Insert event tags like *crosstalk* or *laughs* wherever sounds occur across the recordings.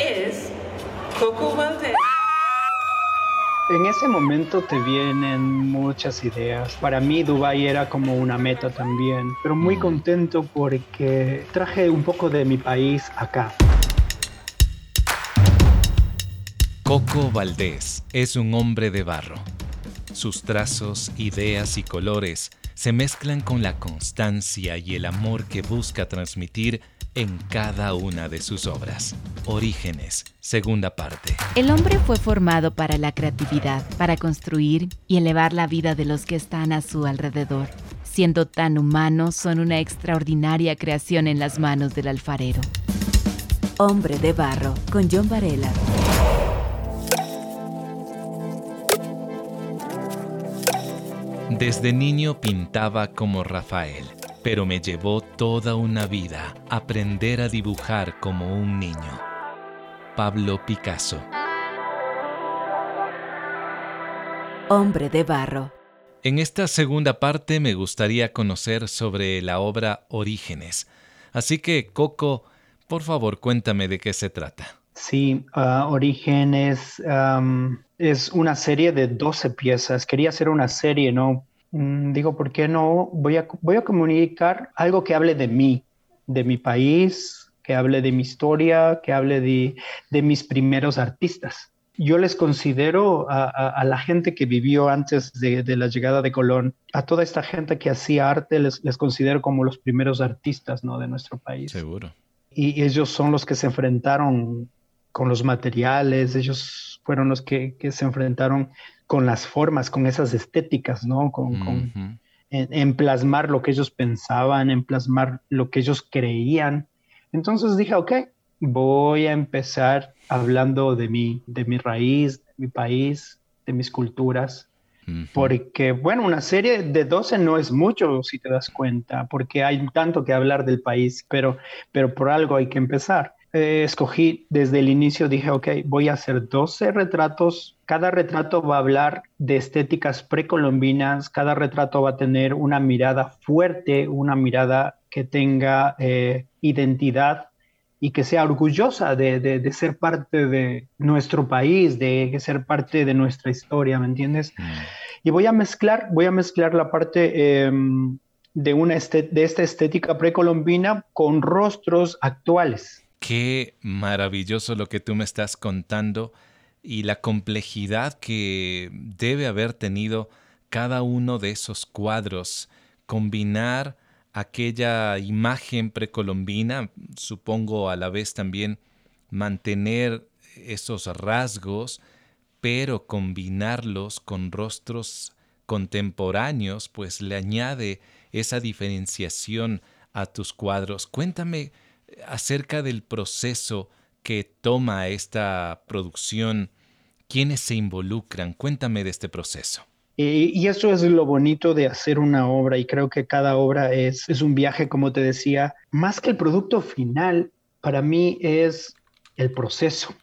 is Coco Valdez. En ese momento te vienen muchas ideas. Para mí Dubai era como una meta también, pero muy contento porque traje un poco de mi país acá. Coco Valdés es un hombre de barro. Sus trazos, ideas y colores se mezclan con la constancia y el amor que busca transmitir en cada una de sus obras. Orígenes, segunda parte. El hombre fue formado para la creatividad, para construir y elevar la vida de los que están a su alrededor. Siendo tan humanos, son una extraordinaria creación en las manos del alfarero. Hombre de Barro, con John Varela. Desde niño pintaba como Rafael pero me llevó toda una vida aprender a dibujar como un niño. Pablo Picasso. Hombre de barro. En esta segunda parte me gustaría conocer sobre la obra Orígenes. Así que, Coco, por favor, cuéntame de qué se trata. Sí, uh, Orígenes es una serie de 12 piezas. Quería hacer una serie, ¿no? Mm, digo, ¿por qué no? Voy a, voy a comunicar algo que hable de mí, de mi país, que hable de mi historia, que hable de, de mis primeros artistas. Yo les considero a, a, la gente que vivió antes de, de, la llegada de Colón, a toda esta gente que hacía arte, les, les considero como los primeros artistas ¿no? de nuestro país. Seguro. Y ellos son los que se enfrentaron con los materiales, ellos fueron los que, que se enfrentaron con las formas, con esas estéticas, ¿no? Con, en, plasmar lo que ellos pensaban, en plasmar lo que ellos creían. Entonces dije, ok, voy a empezar hablando de mi, de mi raíz, de mi país, de mis culturas. Porque, bueno, una serie de 12 no es mucho, si te das cuenta, porque hay tanto que hablar del país, pero, pero por algo hay que empezar. Eh, escogí desde el inicio, dije, ok, voy a hacer 12 retratos. Cada retrato va a hablar de estéticas precolombinas, cada retrato va a tener una mirada fuerte, una mirada que tenga eh, identidad y que sea orgullosa de, ser parte de nuestro país, de ser parte de nuestra historia, ¿me entiendes? Mm. Y voy a mezclar, voy a mezclar la parte em, de, una de esta estética precolombina con rostros actuales. Qué maravilloso lo que tú me estás contando y la complejidad que debe haber tenido cada uno de esos cuadros. Combinar aquella imagen precolombina, supongo a la vez también mantener esos rasgos, pero combinarlos con rostros contemporáneos, pues le añade esa diferenciación a tus cuadros. Cuéntame acerca del proceso que toma esta producción, quiénes se involucran. Cuéntame de este proceso. Y, eso es lo bonito de hacer una obra y creo que cada obra es, es un viaje, como te decía, más que el producto final, para mí es el proceso.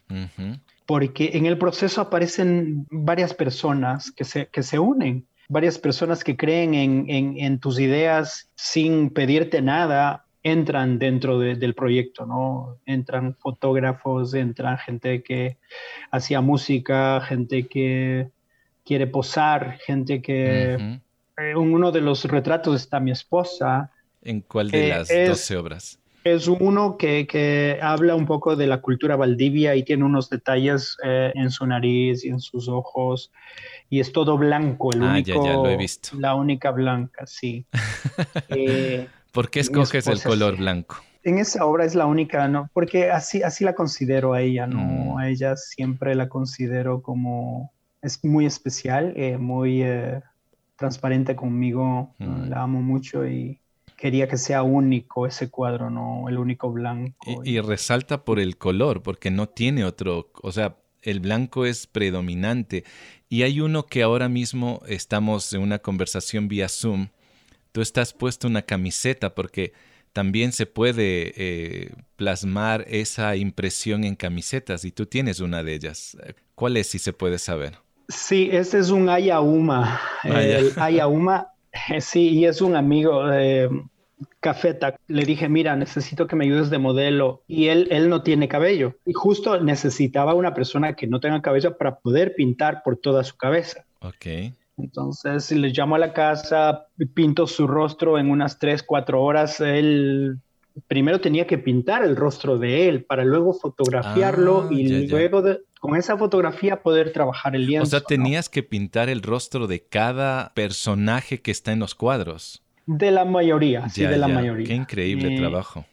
Porque en el proceso aparecen varias personas que se, que se unen, varias personas que creen en, en, en tus ideas sin pedirte nada entran dentro del proyecto, ¿no? Entran fotógrafos, entran gente que hacía música, gente que quiere posar, gente que... En eh, uno de los retratos está mi esposa. ¿En cuál de las 12 obras? Es uno que, habla un poco de la cultura valdivia y tiene unos detalles eh, en su nariz y en sus ojos. Y es todo blanco, el ah, ya, ya, lo he visto. La única blanca, sí. *laughs* eh, ¿Por qué escoges el color blanco? En esa obra es la única, ¿no? Porque así, así la considero a ella, ¿no? Mm. A ella siempre la considero como, es muy especial, eh, muy eh, transparente conmigo, mm. la amo mucho y quería que sea único ese cuadro, ¿no? El único blanco. Y, y resalta por el color, porque no tiene otro, o sea, el blanco es predominante. Y hay uno que ahora mismo estamos en una conversación vía Zoom tú estás puesto una camiseta porque también se puede eh, plasmar esa impresión en camisetas y tú tienes una de ellas. ¿Cuál es, si se puede saber? Sí, este es un Ayauma. Ah, el Ayauma, sí, y es un amigo. Eh, cafeta. Le dije, mira, necesito que me ayudes de modelo. Y él, él no tiene cabello. Y justo necesitaba una persona que no tenga cabello para poder pintar por toda su cabeza. Ok. Entonces le llamo a la casa, pinto su rostro en unas tres, cuatro horas. Él primero tenía que pintar el rostro de él para luego fotografiarlo Ah, y ya, ya. luego de- con esa fotografía poder trabajar el lienzo. O sea, ¿no? tenías que pintar el rostro de cada personaje que está en los cuadros. De la mayoría, sí, de la mayoría. Qué increíble Eh, trabajo.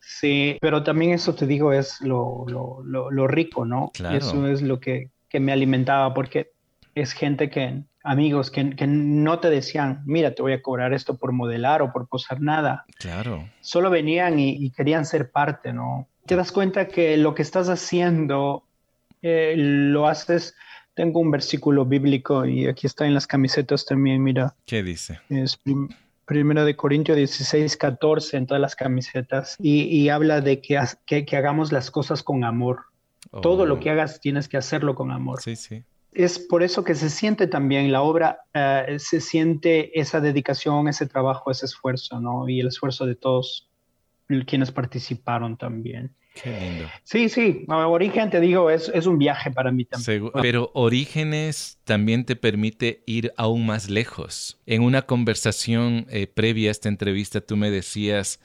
Sí, pero también eso te digo es lo, lo, lo, lo rico, ¿no? Claro. Eso es lo que, que me alimentaba porque es gente que, amigos que, que no te decían, mira, te voy a cobrar esto por modelar o por posar nada. Claro. Solo venían y, y querían ser parte, ¿no? Te das cuenta que lo que estás haciendo eh, lo haces. Tengo un versículo bíblico y aquí está en las camisetas también, mira. ¿Qué dice? Es prim- Primero de Corintios 16, 14 en todas las camisetas y, y habla de que, haz- que, que hagamos las cosas con amor. Todo lo Oh, que hagas tienes que hacerlo con amor. Sí, sí. Es por eso que se siente también la obra, eh, se siente esa dedicación, ese trabajo, ese esfuerzo, ¿no? Y el esfuerzo de todos quienes participaron también. Qué lindo. Sí, sí, Origen, te digo, es, es un viaje para mí también. Segu- Pero Orígenes también te permite ir aún más lejos. En una conversación eh, previa a esta entrevista, tú me decías,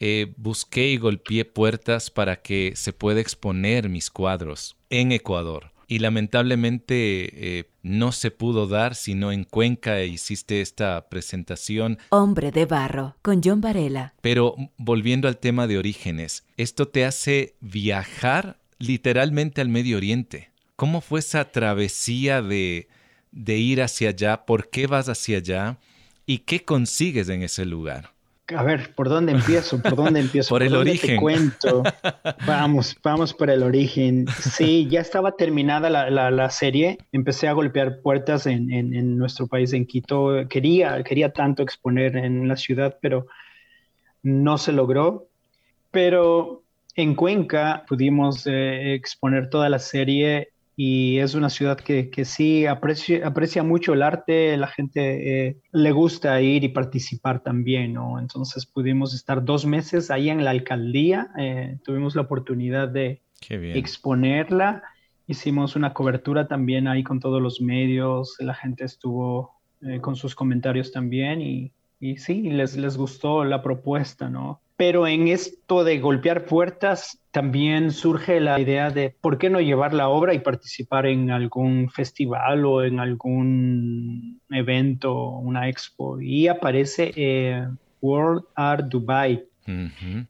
eh, busqué y golpeé puertas para que se pueda exponer mis cuadros en Ecuador. Y lamentablemente eh, no se pudo dar, sino en Cuenca hiciste esta presentación Hombre de Barro, con John Varela. Pero volviendo al tema de orígenes, esto te hace viajar literalmente al Medio Oriente. ¿Cómo fue esa travesía de, de ir hacia allá? ¿Por qué vas hacia allá? ¿Y qué consigues en ese lugar? A ver, ¿por dónde empiezo? ¿Por dónde empiezo? *laughs* Por el origen. Te cuento. *laughs* Vamos, vamos por el origen. Sí, ya estaba terminada la, la- la serie. Empecé a golpear puertas en, en- en nuestro país, en Quito. Quería, quería tanto exponer en la ciudad, pero no se logró. Pero en Cuenca pudimos eh, exponer toda la serie y es una ciudad que, que sí aprecia, aprecia mucho el arte, la gente eh, le gusta ir y participar también, ¿no? Entonces pudimos estar dos meses ahí en la alcaldía, eh, tuvimos la oportunidad de exponerla, hicimos una cobertura también ahí con todos los medios, la gente estuvo eh, con sus comentarios también y, y sí, les, les gustó la propuesta, ¿no? Pero en esto de golpear puertas también surge la idea de por qué no llevar la obra y participar en algún festival o en algún evento, una expo. Y aparece eh, World Art Dubai.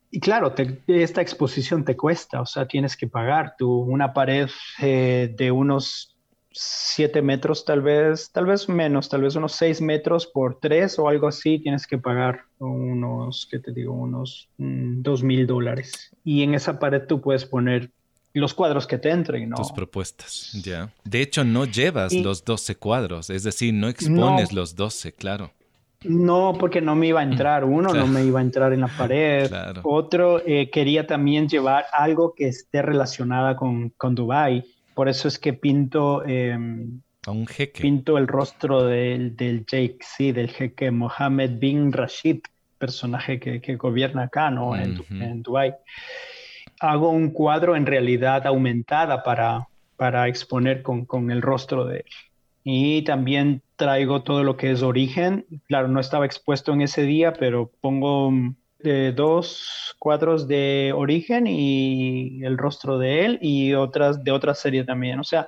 Y claro, te- esta exposición te cuesta, o sea, tienes que pagar. Tú, una pared eh, de unos 7 metros, tal vez, tal vez menos, tal vez unos 6 metros por 3 o algo así, tienes que pagar unos, ¿qué te digo? Unos mm, 2 mil dólares. Y en esa pared tú puedes poner los cuadros que te entren, ¿no? Tus propuestas, ya. De hecho, no llevas Y- los 12 cuadros, es decir, no expones No. los 12, claro. No, porque no me iba a entrar. Uno, Claro. no me iba a entrar en la pared. Claro. Otro, eh, quería también llevar algo que esté relacionada con, con Dubái. Por eso es que pinto, eh, un jeque. pinto el rostro del, del Jake, sí, del jeque Mohammed bin Rashid, personaje que, que gobierna acá, ¿no? En, en Dubái. Hago un cuadro en realidad aumentada para, para exponer con, con el rostro de él. Y también traigo todo lo que es origen. Claro, no estaba expuesto en ese día, pero pongo eh, dos cuadros de origen y el rostro de él y otras de otra serie también. O sea,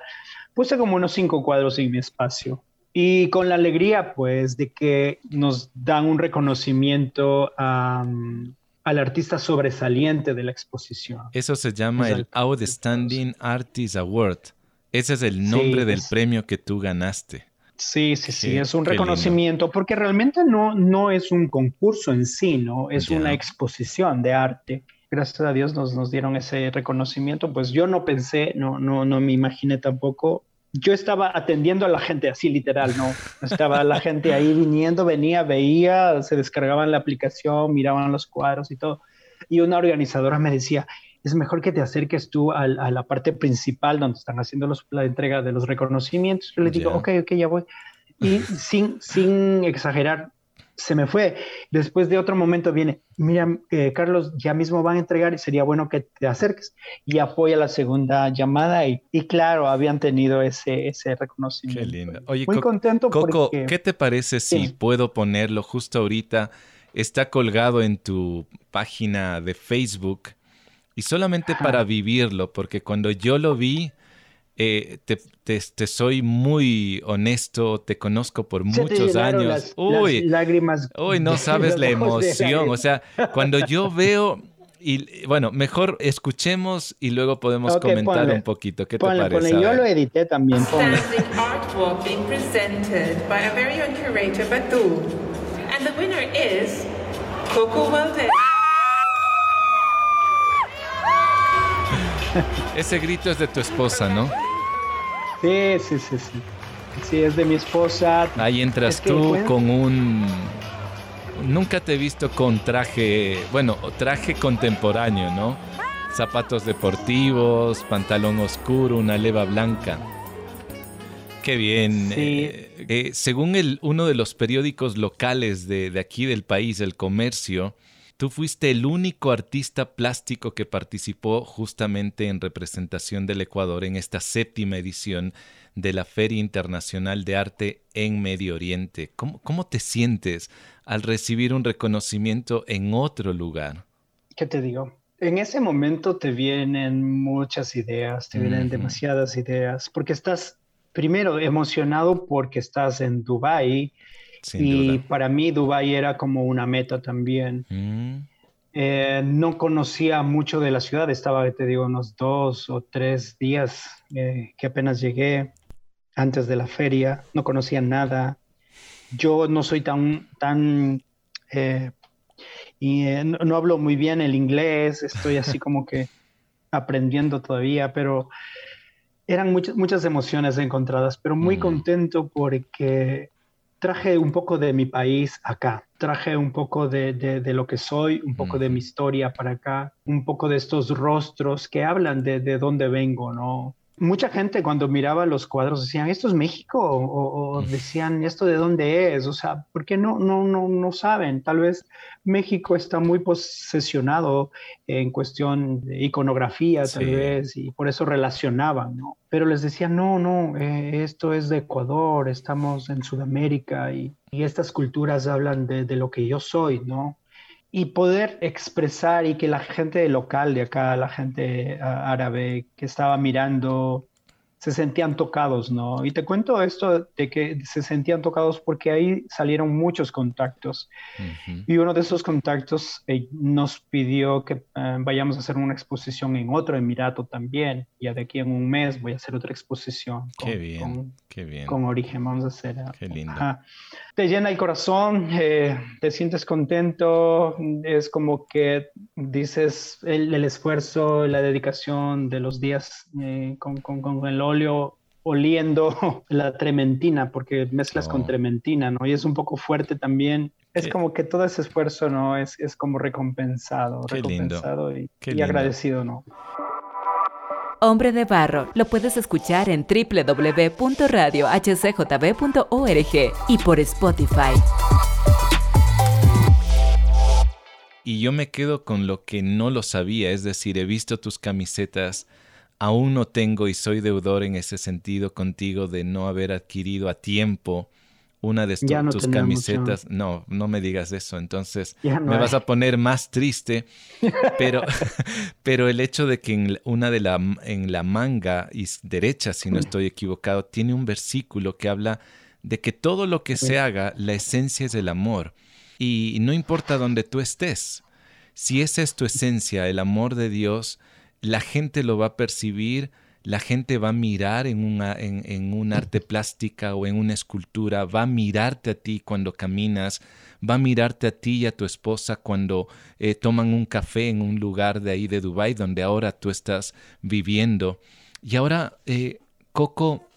puse como unos cinco cuadros en mi espacio. Y con la alegría, pues, de que nos dan un reconocimiento a, mm, al artista sobresaliente de la exposición. Eso se llama O sea, el Outstanding Artist Award. Ese es el nombre Sí, del es- premio que tú ganaste. Sí, sí, sí, es un lindo. reconocimiento, porque realmente no, no es un concurso en sí, ¿no? Es una exposición de arte. Gracias a Dios nos, nos dieron ese reconocimiento, pues yo no pensé, no, no, no me imaginé tampoco. Yo estaba atendiendo a la gente así literal, ¿no? Estaba la *laughs* gente ahí viniendo, venía, veía, se descargaban la aplicación, miraban los cuadros y todo. Y una organizadora me decía, es mejor que te acerques tú a, la parte principal donde están haciendo los- la entrega de los reconocimientos. Yo le digo, Ya. ok, ok, ya voy. *laughs* Y sin, sin exagerar, se me fue. Después de otro momento viene, mira, eh, Carlos, ya mismo van a entregar y sería bueno que te acerques. Y apoya la segunda llamada y, y claro, habían tenido ese, ese reconocimiento. Qué lindo. Oye, Muy contento Coco, ¿qué te parece si puedo ponerlo justo ahorita? Está colgado en tu página de Facebook y solamente para vivirlo, porque cuando yo lo vi, eh, te, soy muy honesto, te conozco por muchos años. uy, lágrimas. Uy, no *laughs* sabes la emoción. O sea, cuando yo *laughs* veo, y bueno, mejor escuchemos y luego podemos comentar un poquito. ¿Qué te parece? Yo lo edité también. artwork being presented by a very young curator, Batu. And the winner is Coco Valdez. Ese grito es de tu esposa, ¿no? Sí, sí, sí, sí. Sí, es de mi esposa. Ahí entras tú con un... Nunca te he visto con traje, bueno, traje contemporáneo, ¿no? Zapatos deportivos, pantalón oscuro, una leva blanca. Qué bien. Eh, eh, según el, uno de los periódicos locales de, de aquí del país, El Comercio, Tú fuiste el único artista plástico que participó justamente en representación del Ecuador en esta séptima edición de la Feria Internacional de Arte en Medio Oriente. ¿Cómo, cómo te sientes al recibir un reconocimiento en otro lugar? ¿Qué te digo? En ese momento te vienen muchas ideas, te vienen demasiadas ideas, porque estás primero emocionado porque estás en Dubái y para mí Dubái era como una meta también. Mm. Eh, no conocía mucho de la ciudad, estaba, te digo, unos dos o tres días eh, que apenas llegué antes de la feria, no conocía nada. Yo no soy tan, tan, eh, y no, hablo muy bien el inglés, estoy así *laughs* como que aprendiendo todavía, pero eran muchas, muchas emociones encontradas, pero muy mm. contento porque traje un poco de mi país acá, traje un poco de, de, lo que soy, un poco de mi historia para acá, un poco de estos rostros que hablan de, de dónde vengo, ¿no? Mucha gente cuando miraba los cuadros decían, ¿esto es México? O, decían, ¿esto de dónde es? O sea, ¿por qué no, no, no, no saben? Tal vez México está muy posesionado en cuestión de iconografía, tal vez, y por eso relacionaban, ¿no? Pero les decían, no, no, eh, esto es de Ecuador, estamos en Sudamérica y, y estas culturas hablan de, de lo que yo soy, ¿no? Y poder expresar y que la gente local de acá, la gente ah, árabe que estaba mirando se sentían tocados, ¿no? Y te cuento esto de que se sentían tocados porque ahí salieron muchos contactos. Y uno de esos contactos eh, nos pidió que eh, vayamos a hacer una exposición en otro Emirato también. Ya de aquí en un mes voy a hacer otra exposición. Con, qué bien, qué bien. Con origen, vamos a hacer. Qué lindo. Te llena el corazón, eh, te sientes contento, es como que dices el, el esfuerzo, la dedicación de los días con, con, con el óleo oliendo *laughs* la trementina, porque mezclas con trementina, ¿no? Y es un poco fuerte también. Es como que todo ese esfuerzo, ¿no? Es, es como recompensado, recompensado y, agradecido, ¿no? Hombre de Barro lo puedes escuchar en www.radiohcjb.org y por Spotify. Y yo me quedo con lo que no lo sabía, es decir, he visto tus camisetas aún no tengo y soy deudor en ese sentido contigo de no haber adquirido a tiempo una de tus camisetas. No, no me digas eso. Entonces me vas a poner más triste. *laughs* Pero, pero el hecho de que en una de la, en la manga y derecha, si no estoy equivocado, tiene un versículo que habla de que todo lo que se haga, la esencia es el amor. Y no importa dónde tú estés. Si esa es tu esencia, el amor de Dios, la gente lo va a percibir, la gente va a mirar en, una, en, un arte plástica o en una escultura, va a mirarte a ti cuando caminas, va a mirarte a ti y a tu esposa cuando eh, toman un café en un lugar de ahí de Dubái donde ahora tú estás viviendo. Y ahora, eh, Coco,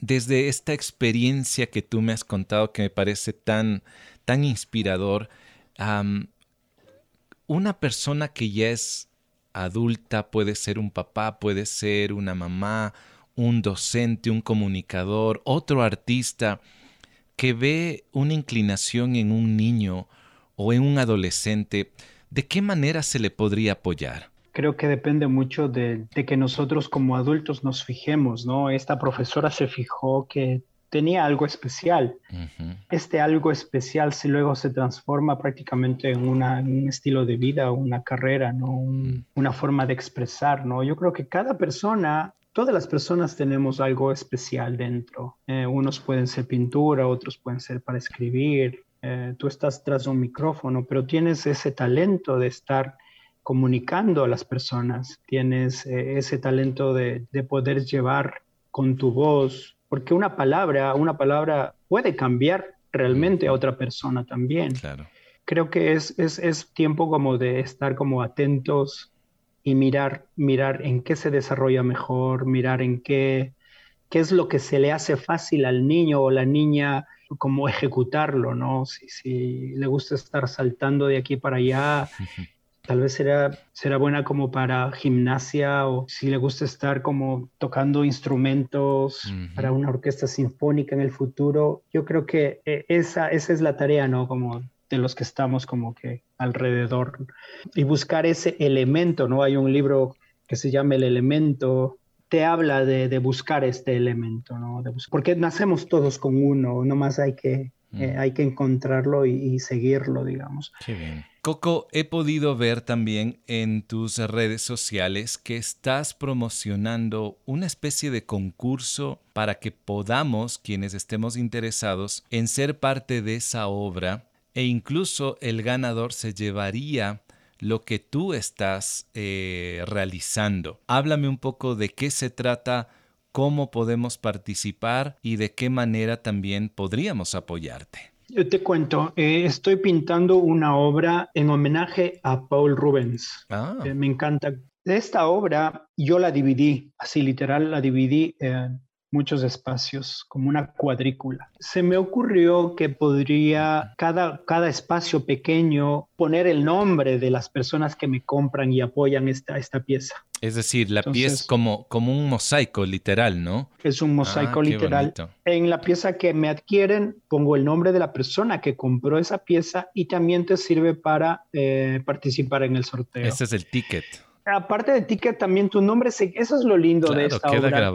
desde esta experiencia que tú me has contado que me parece tan, tan inspirador, una persona que ya es adulta, puede ser un papá, puede ser una mamá, un docente, un comunicador, otro artista, que ve una inclinación en un niño o en un adolescente, ¿de qué manera se le podría apoyar? Creo que depende mucho de, que nosotros como adultos nos fijemos, ¿no? Esta profesora se fijó que tenía algo especial. Este algo especial si luego se transforma prácticamente en, un estilo de vida, una carrera, ¿no? Mm. Una forma de expresar, ¿no? Yo creo que cada persona todas las personas tenemos algo especial dentro. Eh, unos pueden ser pintura, otros pueden ser para escribir. Eh, tú estás tras de un micrófono, pero tienes ese talento de estar comunicando a las personas. Tienes eh, ese talento de, poder llevar con tu voz, porque una palabra, una palabra puede cambiar realmente a otra persona también. Creo que es, es, es tiempo como de estar como atentos y mirar, mirar en qué se desarrolla mejor, mirar en qué, qué es lo que se le hace fácil al niño o la niña, como ejecutarlo, ¿no? Si, si le gusta estar saltando de aquí para allá, *laughs* tal vez será, será buena como para gimnasia o si le gusta estar como tocando instrumentos para una orquesta sinfónica en el futuro. Yo creo que eh, esa, esa es la tarea, ¿no? Como de los que estamos como que alrededor y buscar ese elemento, ¿no? Hay un libro que se llama El elemento, te habla de, buscar este elemento, ¿no? porque nacemos todos con uno, nomás hay que, eh, hay que encontrarlo y, seguirlo, digamos. Qué bien. Coco, he podido ver también en tus redes sociales que estás promocionando una especie de concurso para que podamos, quienes estemos interesados, en ser parte de esa obra e incluso el ganador se llevaría lo que tú estás eh, realizando. Háblame un poco de qué se trata, cómo podemos participar y de qué manera también podríamos apoyarte. Yo te cuento, eh, estoy pintando una obra en homenaje a Paul Rubens. Ah. Eh, me encanta. Esta obra yo la dividí, así literal la dividí en muchos espacios, como una cuadrícula. Se me ocurrió que podría cada, cada espacio pequeño poner el nombre de las personas que me compran y apoyan esta, esta pieza. Es decir, la pieza es como, como un mosaico literal, ¿no? Es un mosaico ah, literal. En la pieza que me adquieren pongo el nombre de la persona que compró esa pieza y también te sirve para eh, participar en el sorteo. Ese es el ticket aparte de ticket, también tu nombre, eso es lo lindo de esta obra,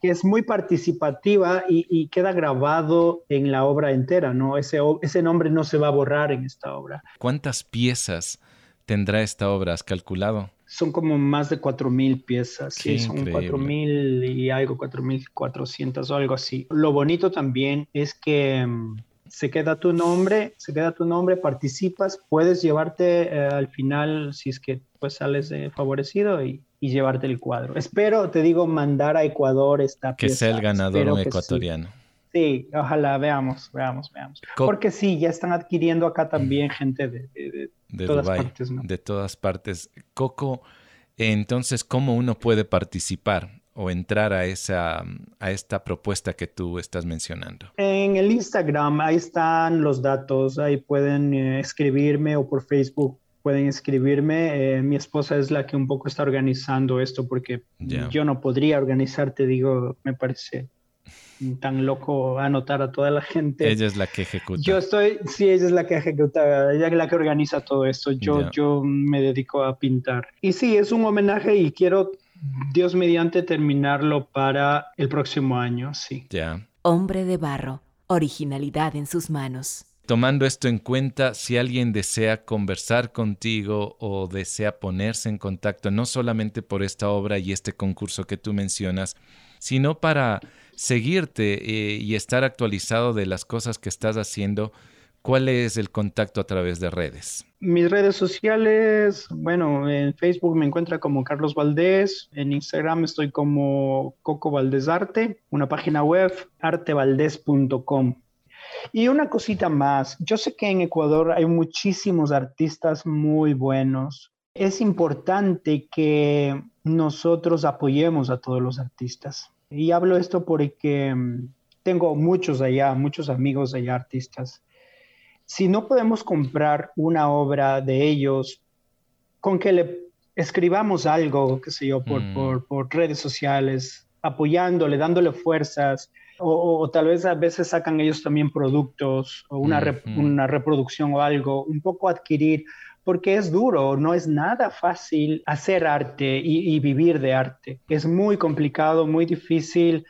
que, es muy participativa y, queda grabado en la obra entera, ¿no? Ese, ese nombre no se va a borrar en esta obra. ¿Cuántas piezas tendrá esta obra? ¿Has calculado? Son como más de 4.000 piezas, sí, son 4.000 y algo, 4.400 o algo así. Lo bonito también es que mm, se queda tu nombre, se queda tu nombre, participas, puedes llevarte eh, al final, si es que pues sales eh, favorecido y, llevarte el cuadro. Espero, te digo, mandar a Ecuador esta que sea el ganador ecuatoriano. Sí. ojalá, veamos, veamos, veamos. Porque sí, ya están adquiriendo acá también gente de, todas partes. De todas partes. Coco, entonces, ¿cómo uno puede participar? o entrar a, esa, a esta propuesta que tú estás mencionando? En el Instagram, ahí están los datos, ahí pueden eh, escribirme o por Facebook pueden escribirme. Eh, mi esposa es la que un poco está organizando esto porque yo no podría organizarte, digo, me parece tan loco anotar a toda la gente. Ella es la que ejecuta. Yo estoy, sí, ella es la que ejecuta, ella es la que organiza todo esto. Yo, yo me dedico a pintar. Y sí, es un homenaje y quiero Dios mediante terminarlo para el próximo año, sí. Ya. Hombre de barro, originalidad en sus manos. Tomando esto en cuenta, si alguien desea conversar contigo o desea ponerse en contacto, no solamente por esta obra y este concurso que tú mencionas, sino para seguirte eh, y estar actualizado de las cosas que estás haciendo, ¿Cuál es el contacto a través de redes? Mis redes sociales, bueno, en Facebook me encuentra como Carlos Valdés, en Instagram estoy como Coco Valdés Arte, una página web artevaldés.com. Y una cosita más, yo sé que en Ecuador hay muchísimos artistas muy buenos. Es importante que nosotros apoyemos a todos los artistas. Y hablo esto porque mm, tengo muchos allá, muchos amigos allá artistas si no podemos comprar una obra de ellos, con que le escribamos algo, qué sé yo, por, mm. por, redes sociales, apoyándole, dándole fuerzas, o, tal vez a veces sacan ellos también productos o una, una reproducción o algo, un poco adquirir, porque es duro, no es nada fácil hacer arte y vivir de arte. Es muy complicado, muy difícil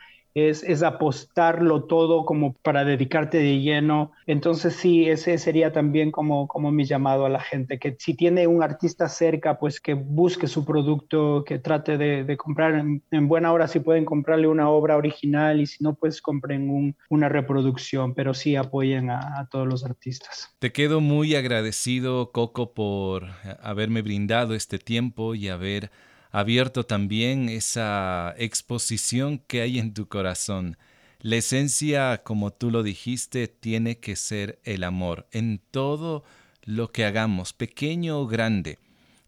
es, apostarlo todo como para dedicarte de lleno. Entonces sí, ese sería también como, como mi llamado a la gente, que si tiene un artista cerca, pues que busque su producto, que trate de, comprar en, buena hora, si pueden comprarle una obra original y si no, pues compren una reproducción, pero sí apoyen a todos los artistas. Te quedo muy agradecido, Coco, por haberme brindado este tiempo y haber abierto también esa exposición que hay en tu corazón. La esencia, como tú lo dijiste, tiene que ser el amor en todo lo que hagamos, pequeño o grande,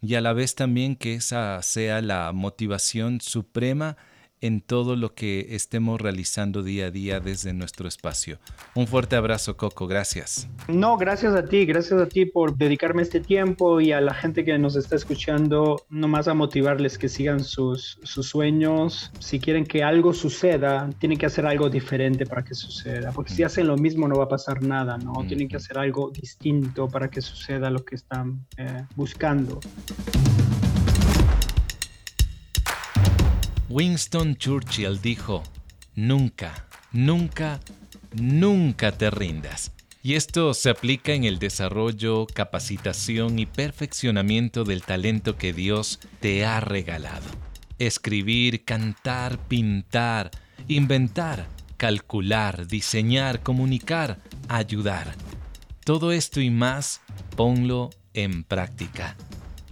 y a la vez también que esa sea la motivación suprema en todo lo que estemos realizando día a día desde nuestro espacio. Un fuerte abrazo, Coco, gracias. No, gracias a ti, gracias a ti por dedicarme este tiempo y a la gente que nos está escuchando, nomás a motivarles que sigan sus, sus sueños. Si quieren que algo suceda, tienen que hacer algo diferente para que suceda, porque si hacen lo mismo no va a pasar nada, ¿no? Tienen que hacer algo distinto para que suceda lo que están eh, buscando. Winston Churchill dijo, nunca, nunca, nunca te rindas. Y esto se aplica en el desarrollo, capacitación y perfeccionamiento del talento que Dios te ha regalado. Escribir, cantar, pintar, inventar, calcular, diseñar, comunicar, ayudar. Todo esto y más, ponlo en práctica.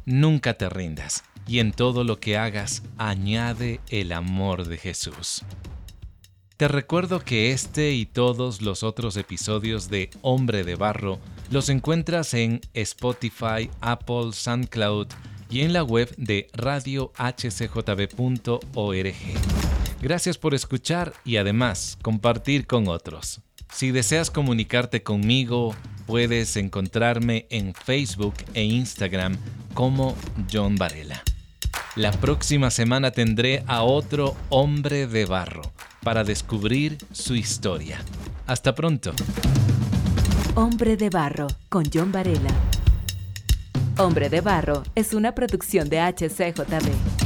Nunca te rindas y en todo lo que hagas añade el amor de Jesús. Te recuerdo que este y todos los otros episodios de Hombre de Barro los encuentras en Spotify, Apple, SoundCloud y en la web de radiohcjb.org. Gracias por escuchar y además compartir con otros. Si deseas comunicarte conmigo, puedes encontrarme en Facebook e Instagram como John Varela. La próxima semana tendré a otro hombre de barro para descubrir su historia. Hasta pronto. Hombre de barro con John Varela. Hombre de barro es una producción de HCJB.